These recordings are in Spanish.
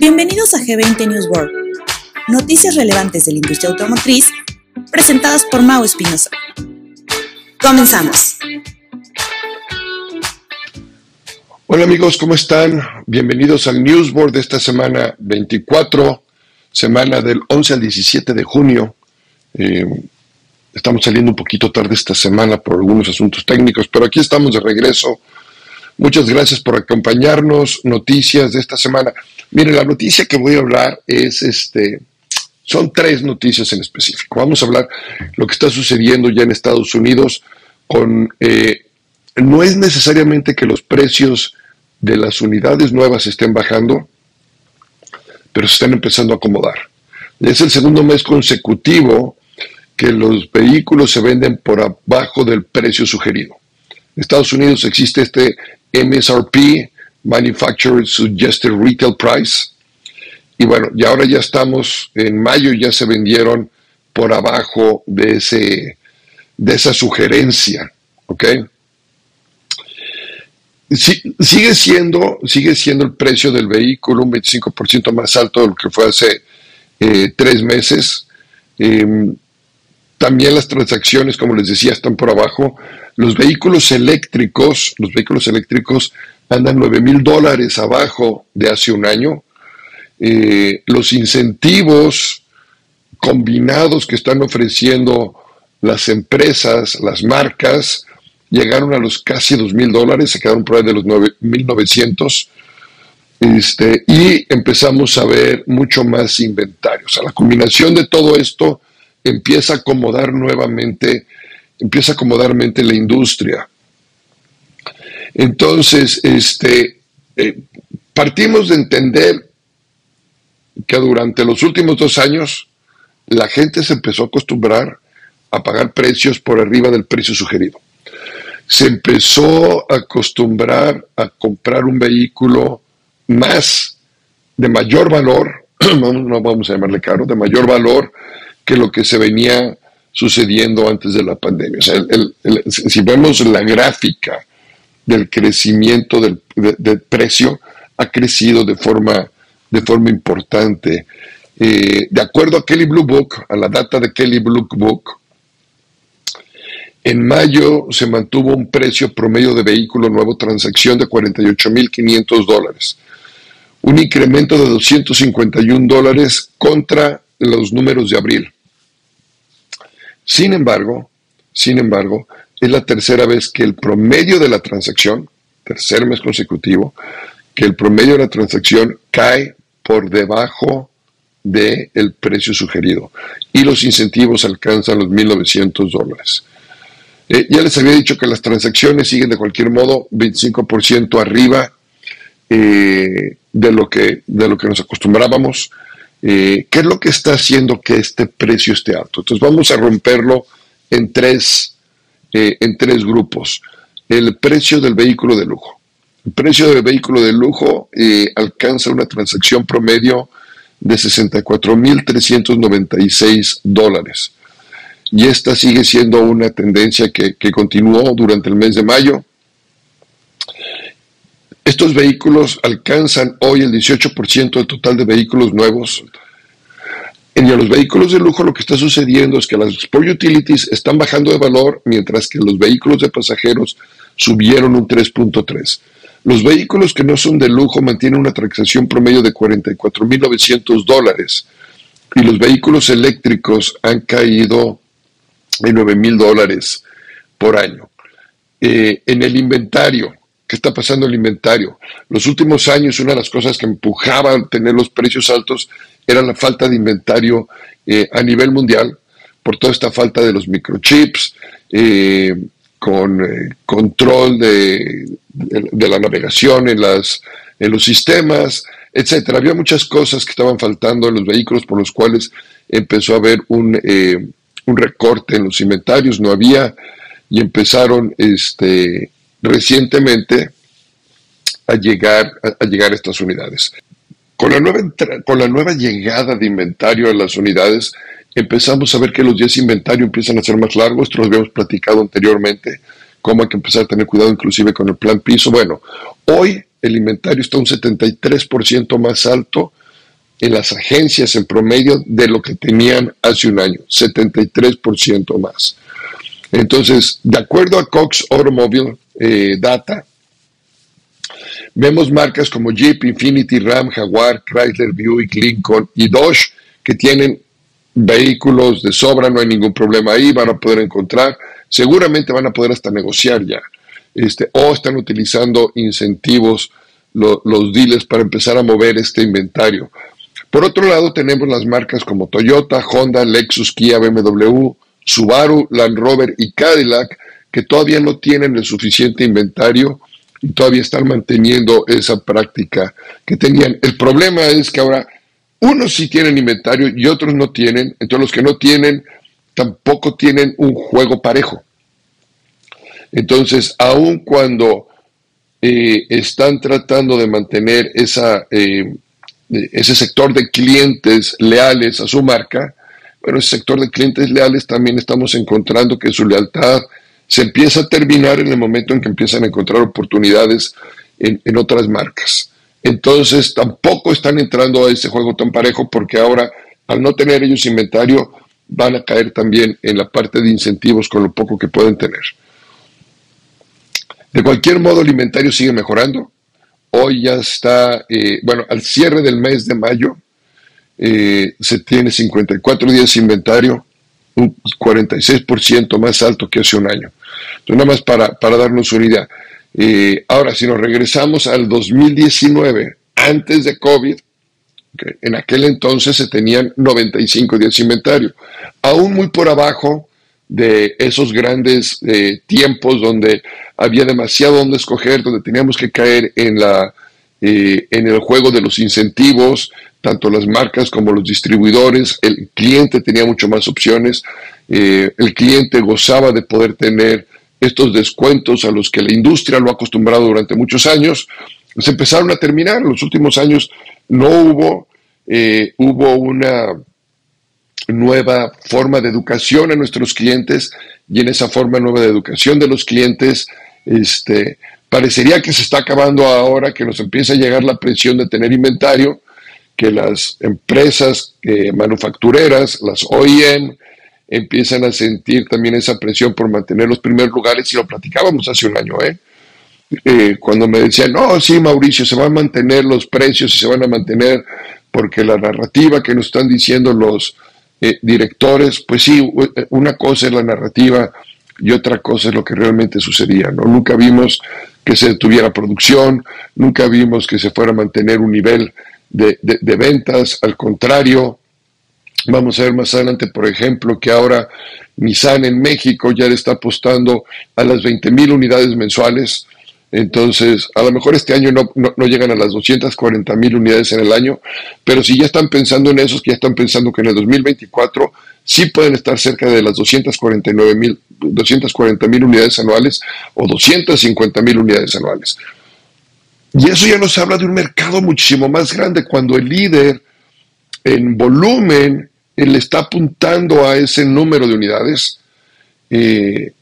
Bienvenidos a G20 News World, noticias relevantes de la industria automotriz presentadas por Mau Espinosa. Comenzamos. Hola amigos, ¿cómo están? Bienvenidos al Newsboard de esta semana 24, semana del 11 al 17 de junio. Eh, estamos saliendo un poquito tarde esta semana por algunos asuntos técnicos, pero aquí estamos de regreso. Muchas gracias por acompañarnos. Noticias de esta semana. Mire, la noticia que voy a hablar es este. Son tres noticias en específico. Vamos a hablar lo que está sucediendo ya en Estados Unidos con eh, no es necesariamente que los precios de las unidades nuevas estén bajando, pero se están empezando a acomodar. Es el segundo mes consecutivo que los vehículos se venden por abajo del precio sugerido. En Estados Unidos existe este MSRP, Manufacturer Suggested Retail Price, y bueno, y ahora ya estamos, en mayo ya se vendieron por abajo de, ese, de esa sugerencia, ¿ok? sigue, siendo, sigue siendo el precio del vehículo un 25% más alto de lo que fue hace eh, tres meses. Em, también las transacciones, como les decía, están por abajo. Los vehículos eléctricos, los vehículos eléctricos andan 9 mil dólares abajo de hace un año. Eh, los incentivos combinados que están ofreciendo las empresas, las marcas, llegaron a los casi dos mil dólares, se quedaron por ahí de los 9.900. Este, y empezamos a ver mucho más inventario. O sea, la combinación de todo esto empieza a acomodar nuevamente, empieza a acomodar la industria. Entonces, este, eh, partimos de entender que durante los últimos dos años la gente se empezó a acostumbrar a pagar precios por arriba del precio sugerido se empezó a acostumbrar a comprar un vehículo más de mayor valor, no vamos a llamarle caro, de mayor valor que lo que se venía sucediendo antes de la pandemia. si vemos la gráfica del crecimiento del, precio, ha crecido de forma, de forma importante. Eh, de acuerdo a Kelly Blue Book, a la data de Kelly Blue Book, en mayo se mantuvo un precio promedio de vehículo nuevo transacción de 48.500 dólares, un incremento de 251 dólares contra los números de abril. Sin embargo, sin embargo, es la tercera vez que el promedio de la transacción, tercer mes consecutivo, que el promedio de la transacción cae por debajo del precio sugerido y los incentivos alcanzan los 1.900 dólares. Eh, ya les había dicho que las transacciones siguen de cualquier modo 25% arriba eh, de, lo que, de lo que nos acostumbrábamos. Eh, ¿Qué es lo que está haciendo que este precio esté alto? Entonces vamos a romperlo en tres, en tres grupos. El precio del vehículo de lujo. El precio del vehículo de lujo alcanza una transacción promedio de 64.396 dólares y esta sigue siendo una tendencia que, continuó durante el mes de mayo. Estos vehículos alcanzan hoy el 18% del total de vehículos nuevos. En los vehículos de lujo lo que está sucediendo es que las Sport Utilities están bajando de valor, mientras que los vehículos de pasajeros subieron un 3.3. Los vehículos que no son de lujo mantienen una transacción promedio de 44.900 dólares y los vehículos eléctricos han caído de 9 mil dólares por año. Eh, en el inventario, ¿qué está pasando en el inventario? Los últimos años, una de las cosas que empujaban a tener los precios altos era la falta de inventario eh, a nivel mundial, por toda esta falta de los microchips, eh, con control de, la navegación en, los sistemas, etcétera. Había muchas cosas que estaban faltando en los vehículos por los cuales empezó a haber un, un recorte en los inventarios, no había, y empezaron este, recientemente a llegar a, llegar estas unidades. Con la, nueva con la nueva llegada de inventario a las unidades, empezamos a ver que los días de inventario empiezan a ser más largos, esto lo habíamos platicado anteriormente, cómo hay que empezar a tener cuidado inclusive con el plan piso. Bueno, hoy el inventario está un 73% más alto en las agencias en promedio de lo que tenían hace un año, 73% más. Entonces, de acuerdo a Cox Automobile eh, Data, vemos marcas como Jeep, Infinity, Ram, Jaguar, Chrysler, Buick, Lincoln y Dodge que tienen vehículos de sobra, no hay ningún problema ahí, van a poder encontrar, seguramente van a poder hasta negociar ya, este, o están utilizando incentivos los dealers para empezar a mover este inventario. Por otro lado, tenemos las marcas como Toyota, Honda, Lexus, Kia, BMW, Subaru, Land Rover y Cadillac, que todavía no tienen el suficiente inventario y todavía están manteniendo esa práctica que tenían. El problema es que ahora unos sí tienen inventario y otros no tienen, entonces los que no tienen tampoco tienen un juego parejo. Entonces, aun cuando eh, están tratando de mantener esa, eh, ese sector de clientes leales a su marca, bueno, ese sector de clientes leales también estamos encontrando que su lealtad se empieza a terminar en el momento en que empiezan a encontrar oportunidades en, en otras marcas. Entonces tampoco están entrando a ese juego tan parejo porque ahora al no tener ellos inventario van a caer también en la parte de incentivos con lo poco que pueden tener. De cualquier modo el inventario sigue mejorando. Hoy ya está, eh, bueno, al cierre del mes de mayo eh, se tiene 54 días de inventario, un 46% más alto que hace un año. Nada más para, para darnos una idea. Eh, ahora, si nos regresamos al 2019, antes de COVID, en aquel entonces se tenían 95 días de inventario, aún muy por abajo de esos grandes eh, tiempos donde había demasiado donde escoger, donde teníamos que caer en, la, eh, en el juego de los incentivos, tanto las marcas como los distribuidores, el cliente tenía mucho más opciones, el cliente gozaba de poder tener estos descuentos a los que la industria lo ha acostumbrado durante muchos años, se empezaron a terminar. En los últimos años no hubo, eh, hubo una nueva forma de educación a nuestros clientes y en esa forma nueva de educación de los clientes, este, parecería que se está acabando ahora, que nos empieza a llegar la presión de tener inventario, que las empresas eh, manufactureras, las OEM, empiezan a sentir también esa presión por mantener los primeros lugares y lo platicábamos hace un año, ¿eh? ¿eh? cuando me decían, no, sí, Mauricio, se van a mantener los precios y se van a mantener porque la narrativa que nos están diciendo los eh, directores, pues sí, una cosa es la narrativa y otra cosa es lo que realmente sucedía, ¿no? Nunca vimos que se detuviera producción, nunca vimos que se fuera a mantener un nivel de, de ventas, al contrario, Vamos a ver más adelante, por ejemplo, que ahora Nissan en México ya le está apostando a las 20 mil unidades mensuales. Entonces, a lo mejor este año no, llegan a las 240 mil unidades en el año, pero si ya están pensando en eso, que ya están pensando que en el 2024 sí pueden estar cerca de las 249 mil, 240 mil unidades anuales o 250 mil unidades anuales. Y eso ya nos habla de un mercado muchísimo más grande cuando el líder en volumen él está apuntando a ese número de unidades. Eh,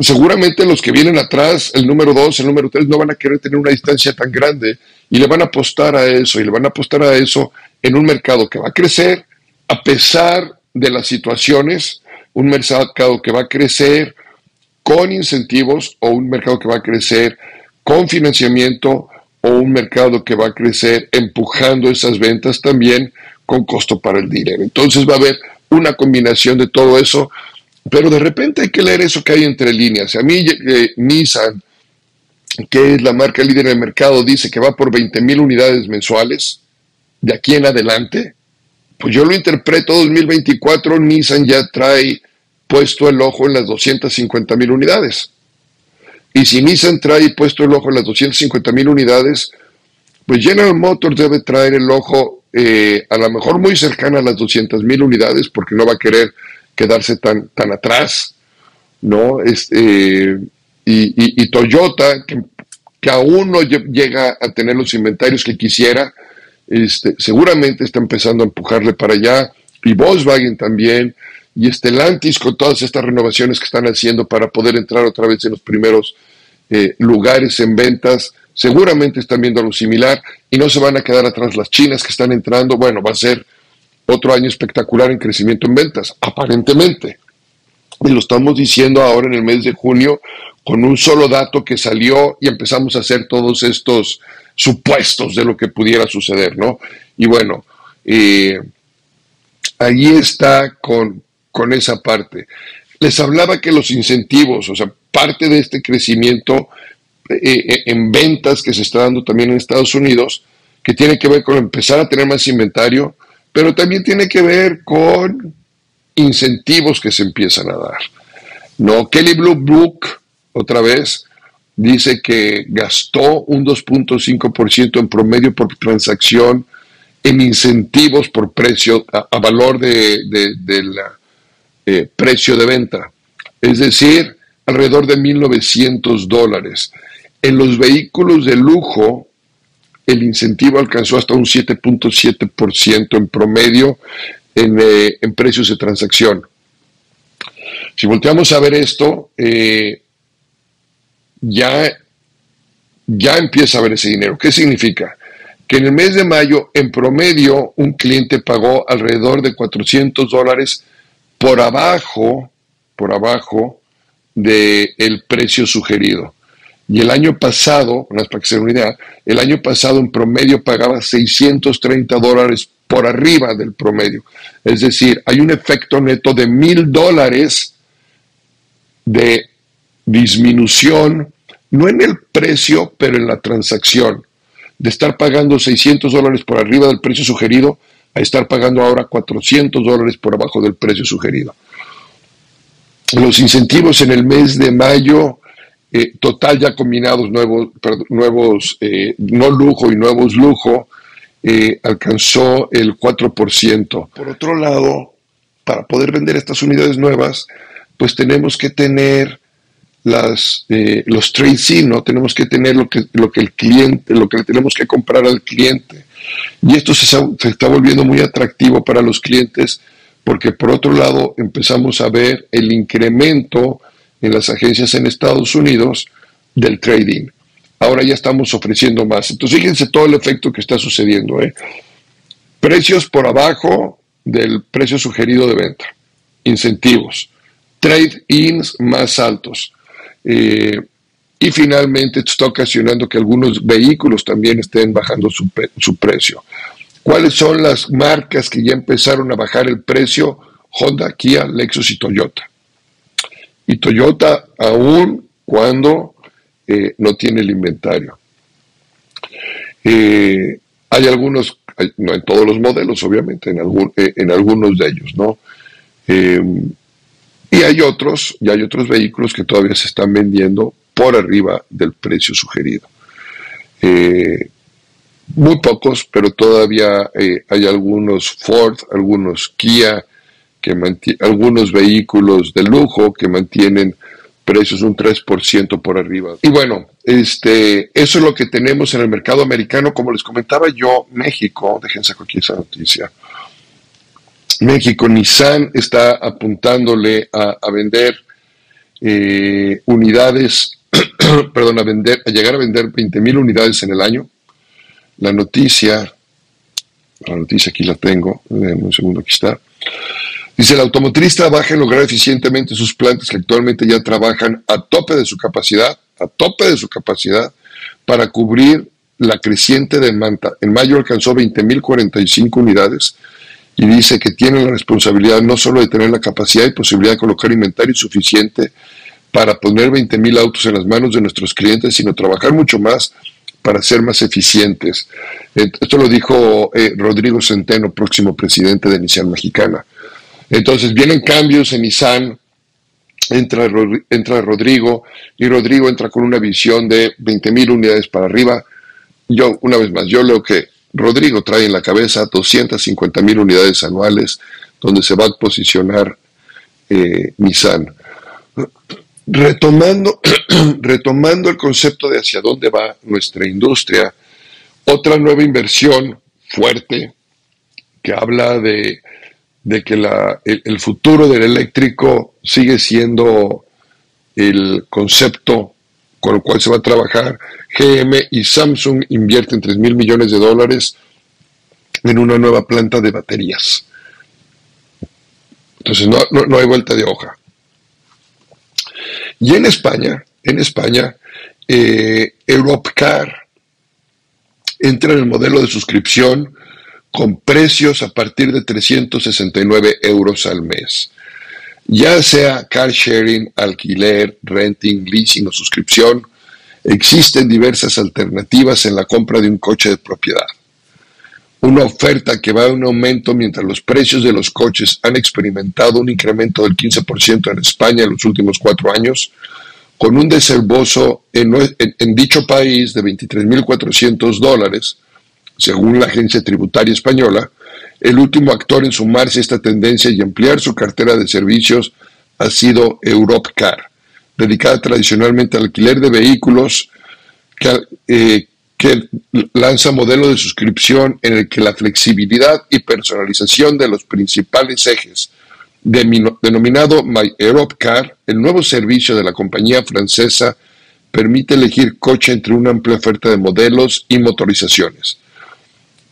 seguramente los que vienen atrás, el número 2, el número 3, no van a querer tener una distancia tan grande y le van a apostar a eso, y le van a apostar a eso en un mercado que va a crecer a pesar de las situaciones, un mercado que va a crecer con incentivos o un mercado que va a crecer con financiamiento o un mercado que va a crecer empujando esas ventas también con costo para el dinero. Entonces va a haber una combinación de todo eso, pero de repente hay que leer eso que hay entre líneas. A mí eh, Nissan, que es la marca líder del mercado, dice que va por 20 mil unidades mensuales de aquí en adelante. Pues yo lo interpreto 2024, Nissan ya trae puesto el ojo en las 250 mil unidades. Y si Nissan trae puesto el ojo en las 250 mil unidades, pues General Motors debe traer el ojo eh, a lo mejor muy cercana a las 200 mil unidades, porque no va a querer quedarse tan, tan atrás, ¿no? Este, y, Toyota, que, que, aún no llega a tener los inventarios que quisiera, este, seguramente está empezando a empujarle para allá, y Volkswagen también, y Stellantis con todas estas renovaciones que están haciendo para poder entrar otra vez en los primeros eh, lugares en ventas seguramente están viendo algo similar y no se van a quedar atrás las chinas que están entrando. Bueno, va a ser otro año espectacular en crecimiento en ventas, aparentemente. Y lo estamos diciendo ahora en el mes de junio con un solo dato que salió y empezamos a hacer todos estos supuestos de lo que pudiera suceder, ¿no? Y bueno, eh, ahí está con, con esa parte. Les hablaba que los incentivos, o sea, parte de este crecimiento eh, eh, en ventas que se está dando también en Estados Unidos, que tiene que ver con empezar a tener más inventario, pero también tiene que ver con incentivos que se empiezan a dar. No, Kelly Blue Book, otra vez, dice que gastó un 2.5% en promedio por transacción en incentivos por precio, a, valor de, eh, precio de venta. Es decir, alrededor de 1.900 dólares. En los vehículos de lujo, el incentivo alcanzó hasta un 7.7% en promedio eh, en, precios de transacción. Si volteamos a ver esto, eh, ya, ya empieza a ver ese dinero. ¿Qué significa? Que en el mes de mayo, en promedio, un cliente pagó alrededor de 400 dólares por abajo, por abajo del precio sugerido. Y el año pasado, para que se den una idea, el año pasado en promedio pagaba 630 dólares por arriba del promedio. Es decir, hay un efecto neto de mil dólares de disminución, no en el precio, pero en la transacción. De estar pagando 600 dólares por arriba del precio sugerido a estar pagando ahora 400 dólares por abajo del precio sugerido. Los incentivos en el mes de mayo, eh, total ya combinados nuevos, nuevos eh, no lujo y nuevos lujo, eh, alcanzó el 4%. Por otro lado, para poder vender estas unidades nuevas, pues tenemos que tener las, eh, los trades in, ¿no? Tenemos que tener lo que, lo que el cliente, lo que le tenemos que comprar al cliente. Y esto se, se está volviendo muy atractivo para los clientes porque por otro lado empezamos a ver el incremento en las agencias en Estados Unidos del trading ahora ya estamos ofreciendo más. Entonces, fíjense todo el efecto que está sucediendo. ¿eh? Precios por abajo del precio sugerido de venta, incentivos, trade-ins más altos. Eh, y finalmente esto está ocasionando que algunos vehículos también estén bajando su, su precio. ¿Cuáles son las marcas que ya empezaron a bajar el precio? Honda, Kia, Lexus y Toyota. Y Toyota aún cuando eh, no tiene el inventario. Eh, hay algunos, no en todos los modelos, obviamente, en, algún, eh, en algunos de ellos, ¿no? Y hay otros, y hay otros vehículos que todavía se están vendiendo por arriba del precio sugerido. muy pocos, pero todavía hay algunos Ford, algunos Kia, que algunos vehículos de lujo que mantienen precios un 3% por arriba. Y bueno, este, eso es lo que tenemos en el mercado americano. Como les comentaba yo, México, déjense aquí esa noticia. México, Nissan está apuntándole a, vender eh, unidades, perdón, a vender, a llegar a vender 20 mil unidades en el año. La noticia, la noticia aquí la tengo, un segundo, aquí está. Dice, el automotriz trabaja en lograr eficientemente sus plantas que actualmente ya trabajan a tope de su capacidad, a tope de su capacidad, para cubrir la creciente demanda. En mayo alcanzó 20.045 unidades y dice que tiene la responsabilidad no solo de tener la capacidad y posibilidad de colocar inventario suficiente para poner 20.000 autos en las manos de nuestros clientes, sino trabajar mucho más para ser más eficientes. Esto lo dijo eh, Rodrigo Centeno, próximo presidente de Nissan Mexicana. Entonces vienen cambios en Nissan, entra, entra Rodrigo y Rodrigo entra con una visión de 20.000 unidades para arriba. Yo, una vez más, yo leo que Rodrigo trae en la cabeza 250.000 unidades anuales donde se va a posicionar eh, Nissan. Retomando, retomando el concepto de hacia dónde va nuestra industria, otra nueva inversión fuerte que habla de de que el, futuro del eléctrico sigue siendo el concepto con lo cual se va a trabajar. GM y Samsung invierten 3 mil millones de dólares en una nueva planta de baterías. Entonces no, hay vuelta de hoja. Y en España, en España, eh, Europcar entra en el modelo de suscripción con precios a partir de 369 euros al mes. Ya sea car sharing, alquiler, renting, leasing o suscripción, existen diversas alternativas en la compra de un coche de propiedad. Una oferta que va un aumento mientras los precios de los coches han experimentado un incremento del 15% en España en los últimos cuatro años, con un desembolso en, dicho país de 23.400 dólares, según la agencia tributaria española, el último actor en sumarse a esta tendencia y ampliar su cartera de servicios ha sido Europcar, dedicada tradicionalmente al alquiler de vehículos que, eh, que lanza modelo de suscripción en el que la flexibilidad y personalización de los principales ejes denominado My Car, el nuevo servicio de la compañía francesa permite elegir coche entre una amplia oferta de modelos y motorizaciones.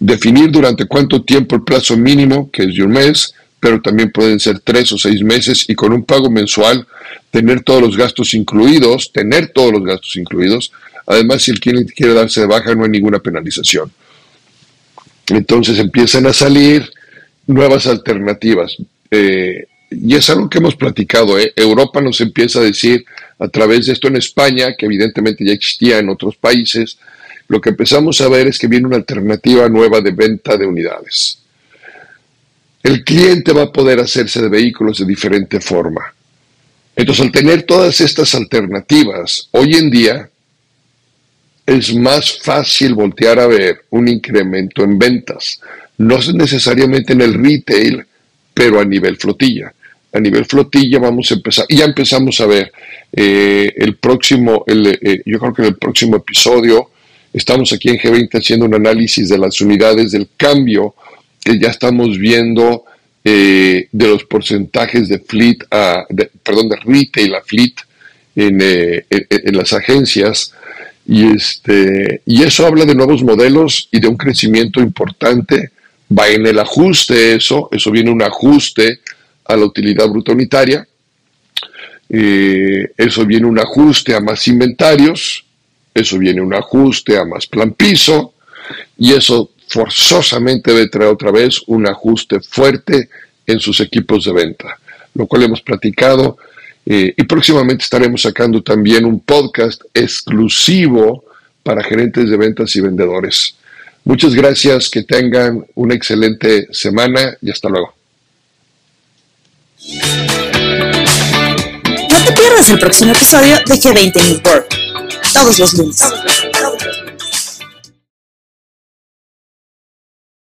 Definir durante cuánto tiempo el plazo mínimo, que es de un mes, pero también pueden ser tres o seis meses y con un pago mensual, tener todos los gastos incluidos, tener todos los gastos incluidos. Además, si el cliente quiere darse de baja, no hay ninguna penalización. Entonces empiezan a salir nuevas alternativas. Eh, y es algo que hemos platicado, ¿eh? Europa nos empieza a decir a través de esto en España, que evidentemente ya existía en otros países, lo que empezamos a ver es que viene una alternativa nueva de venta de unidades. El cliente va a poder hacerse de vehículos de diferente forma. Entonces, al tener todas estas alternativas, hoy en día es más fácil voltear a ver un incremento en ventas. No es necesariamente en el retail, pero a nivel flotilla. A nivel flotilla vamos a empezar, y ya empezamos a ver eh, el próximo, eh, yo creo que en el próximo episodio estamos aquí en G20 haciendo un análisis de las unidades del cambio que ya estamos viendo eh, de los porcentajes de fleet, a, perdón, de retail a fleet en, en, las agencias. Y, este, y eso habla de nuevos modelos y de un crecimiento importante. Va en el ajuste eso, eso viene un ajuste a la utilidad bruta unitaria, eh, eso viene un ajuste a más inventarios, eso viene un ajuste a más plan piso, y eso forzosamente debe traer otra vez un ajuste fuerte en sus equipos de venta, lo cual hemos platicado eh, y próximamente estaremos sacando también un podcast exclusivo para gerentes de ventas y vendedores. Muchas gracias, que tengan una excelente semana y hasta luego. No te pierdas el próximo episodio de G20 New Todos los lunes.